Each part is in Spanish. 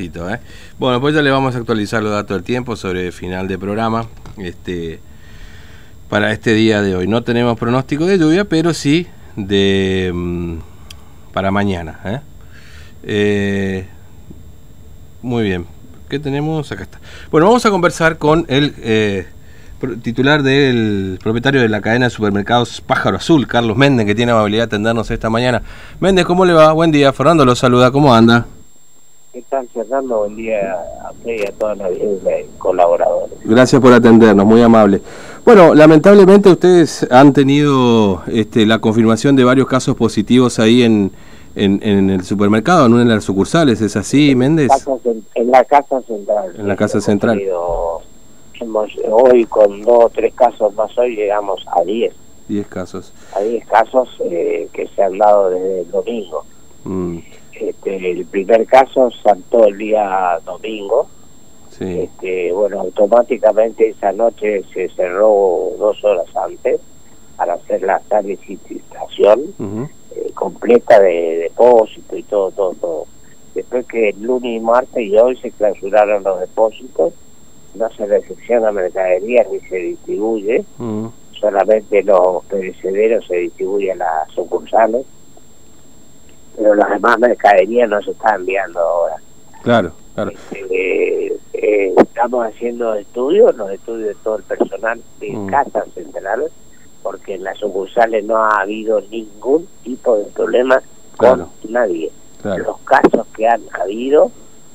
¿eh? Bueno, pues ya le vamos a actualizar los datos del tiempo sobre final de programa este, para este día de hoy. No tenemos pronóstico de lluvia, pero sí de mm, para mañana. ¿eh? Eh, muy bien. ¿Qué tenemos? Acá está. Bueno, vamos a conversar con el titular del propietario de la cadena de supermercados Pájaro Azul, Carlos Méndez, que tiene amabilidad de atendernos esta mañana. Méndez, ¿cómo le va? Buen día. Fernando lo saluda. ¿Cómo anda? ¿Qué tal, Fernando? Buen día a usted y a todos los colaboradores. Gracias por atendernos, muy amable. Bueno, lamentablemente ustedes han tenido este, la confirmación de varios casos positivos ahí en, en, el supermercado, en una de las sucursales, ¿es así, Méndez? En, la Casa Central. En la Casa Central. hemos, hoy con dos o tres casos más hoy llegamos a diez. Diez casos. A diez casos eh, que se han dado desde el domingo. Mm. Este, el primer caso saltó el día domingo. Este, bueno, automáticamente esa noche se cerró dos horas antes para hacer la solicitación eh, completa de depósito y todo, todo, todo. Después que el lunes y martes y hoy se clausuraron los depósitos, no se recepciona mercadería ni se distribuye, solamente los perecederos se distribuyen a las sucursales pero las demás mercaderías no se están enviando ahora. Claro, claro. Este, eh, estamos haciendo estudios, los estudios de todo el personal de mm. casas centrales, porque en las sucursales no ha habido ningún tipo de problema con nadie. Los casos que han habido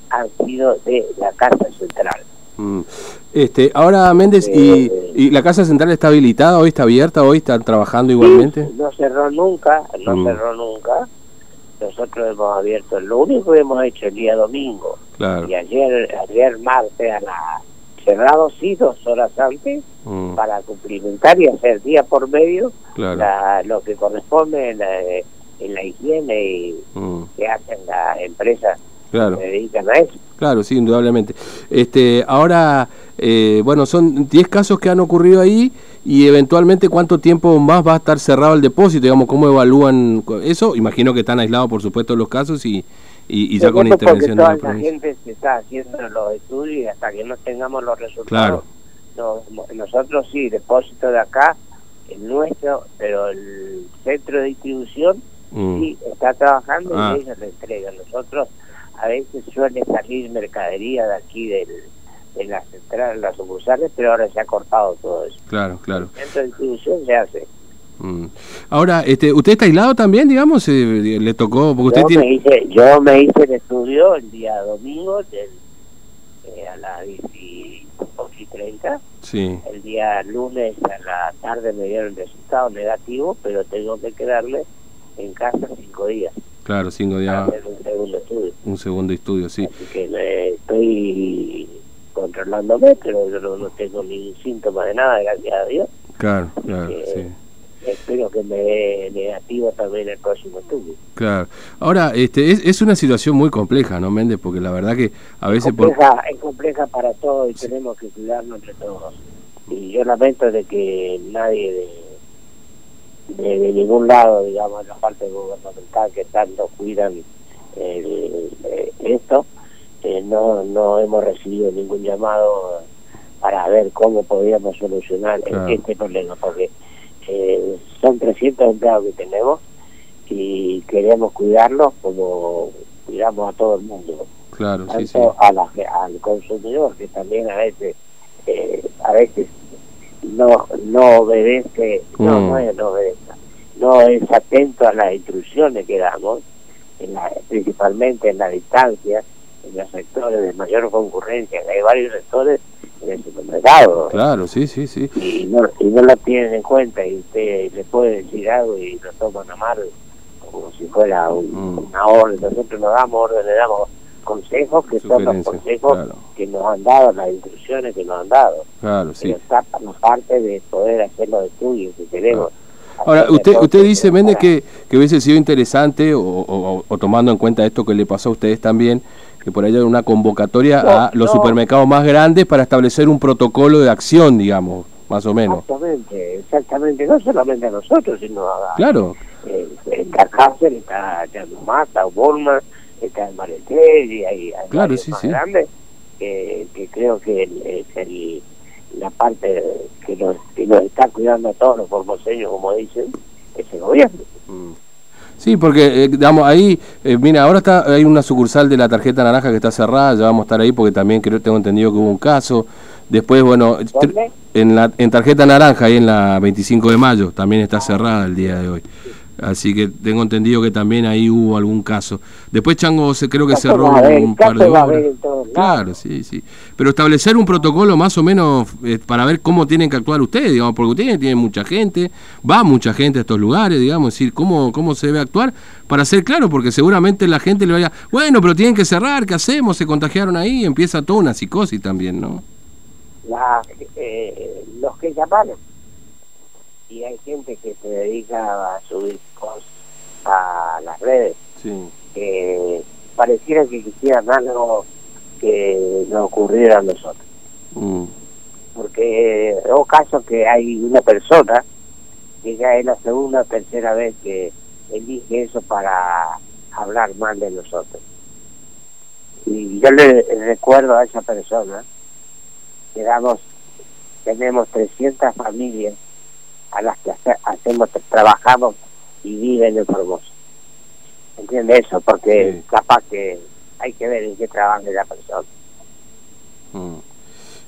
han sido de la casa central. Mm. Este, ahora Méndez, ¿y, eh, ¿y, la casa central está habilitada? ¿Hoy está abierta? ¿Hoy están trabajando igualmente? no cerró nunca, no mm. cerró nunca nosotros hemos abierto, lo único que hemos hecho el día domingo y ayer ayer martes a la cerrado sí dos horas antes mm. para cumplimentar y hacer día por medio lo que corresponde en la, higiene y mm. que hacen las empresas claro. que se dedican a eso. Claro, sí, indudablemente. Este, ahora, eh, bueno, son 10 casos que han ocurrido ahí y eventualmente cuánto tiempo más va a estar cerrado el depósito, digamos, cómo evalúan eso. Imagino que están aislados, por supuesto, los casos y, y, ya con intervención de la, gente se está haciendo los estudios y hasta que no tengamos los resultados. nosotros sí, depósito de acá, el nuestro, pero el centro de distribución mm. sí está trabajando y ah. ellos le entregan. Nosotros a veces suele salir mercadería de aquí del en la central, las sucursales, pero ahora se ha cortado todo eso. Claro, claro. Dentro de distribución se hace. Mm. Ahora, este, ¿usted está aislado también, digamos? Eh, ¿Le tocó? Porque yo, me hice, yo me hice el estudio el día domingo del, eh, a las 10.30. Sí. El día lunes a la tarde me dieron el resultado negativo, pero tengo que quedarme en casa cinco días. Claro, cinco días. Hacer un segundo estudio. Un segundo estudio, sí. Así que me estoy controlándome, pero yo no, tengo ningún síntoma de nada, gracias a Dios. Claro, claro, sí. Espero que me dé negativo también el próximo estudio. Claro. Ahora, este, es, es una situación muy compleja, ¿no, Méndez? Porque la verdad que a veces... Compleja, Es compleja para todos y tenemos que cuidarnos entre todos. Y yo lamento de que nadie de, de, ningún lado, digamos, la parte gubernamental que tanto cuidan el, esto, no, no hemos recibido ningún llamado para ver cómo podríamos solucionar este problema, porque eh, son 300 empleados que tenemos y queremos cuidarlos como cuidamos a todo el mundo. Claro, Tanto A la, al consumidor, que también a veces eh, a veces no no obedece, no, mm. no es no no es atento a las instrucciones que damos, en la, principalmente en la distancia, en los sectores de mayor concurrencia, hay varios sectores en el supermercado. Claro, sí, sí, sí. Y no, y no la tienen en cuenta y usted le puede decir algo y lo toman a mal como si fuera mm. una orden. Nosotros nos damos orden, le damos consejos que son los consejos que nos han dado, las instrucciones que nos han dado. Claro, sí. Pero parte de poder hacer los estudios que queremos. Ahora, usted usted dice, Méndez, que, que hubiese sido interesante, o, o, tomando en cuenta esto que le pasó a ustedes también, que por ahí hay una convocatoria a los supermercados más grandes para establecer un protocolo de acción, digamos, más o menos. Exactamente, exactamente, no solamente a nosotros, sino a... Claro. Eh, está Cáceres, está Yanumá, está está el Maretel y hay, hay claro, sí, más sí. grandes que, que, creo que es el, la parte que nos, que nos está cuidando a todos los formoseños, como dicen, es el gobierno. Mm. Sí, porque, eh, digamos, ahí, eh, mira, ahora está hay una sucursal de la tarjeta naranja que está cerrada, ya vamos a estar ahí porque también creo tengo entendido que hubo un caso. Después, bueno, en la en tarjeta naranja, ahí en la 25 de mayo, también está cerrada el día de hoy. Así que tengo entendido que también ahí hubo algún caso. Después Chango se, creo que cerró un par de horas. Claro, sí, sí. Pero establecer un protocolo más o menos eh, para ver cómo tienen que actuar ustedes, digamos, porque ustedes tienen mucha gente, va mucha gente a estos lugares, digamos, decir, cómo, cómo se debe actuar para ser claro, porque seguramente la gente le vaya, bueno, pero tienen que cerrar, ¿qué hacemos? Se contagiaron ahí, empieza toda una psicosis también, ¿no? La, eh, los que llamaron y hay gente que se dedica a subir cosas a las redes. Que pareciera que quisieran algo que nos ocurriera a nosotros. Mm. porque o caso que hay una persona que ya es la segunda o tercera vez que elige eso para hablar mal de nosotros. Y yo le recuerdo a esa persona que damos tenemos 300 familias a las que hacemos, trabajamos y viven en Formosa. ¿Entiende eso? Porque capaz que hay que ver en qué trabaja la persona. Mm.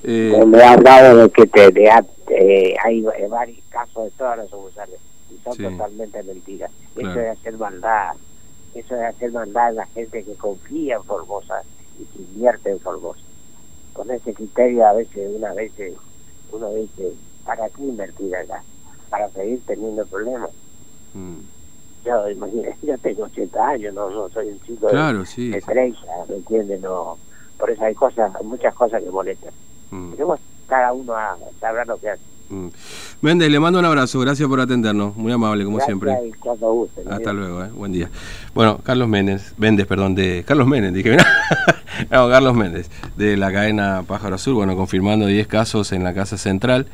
Eh, me ha hablado de que te, de, hay varios casos de todas las sucursales y son totalmente mentiras. Eso es hacer maldad, eso es hacer maldad a la gente que confía en Formosa y que invierte en Formosa. Con ese criterio a veces, una vez uno dice, ¿para qué invertir acá? Para seguir teniendo problemas. Mm. Yo, imagínate, yo tengo 80 años, no, no soy un chico de, sí, de 30, ¿me entiendes? No, por eso hay cosas, muchas cosas que molestan. Mm. cada uno a saber lo que hace. Mm. Méndez, le mando un abrazo, gracias por atendernos, muy amable como siempre. Hasta luego, eh. buen día. Bueno, Carlos Méndez, Méndez, perdón, de Carlos Méndez, dije, no, Carlos Méndez, de la cadena Pájaro Azul, bueno, confirmando 10 casos en la Casa Central.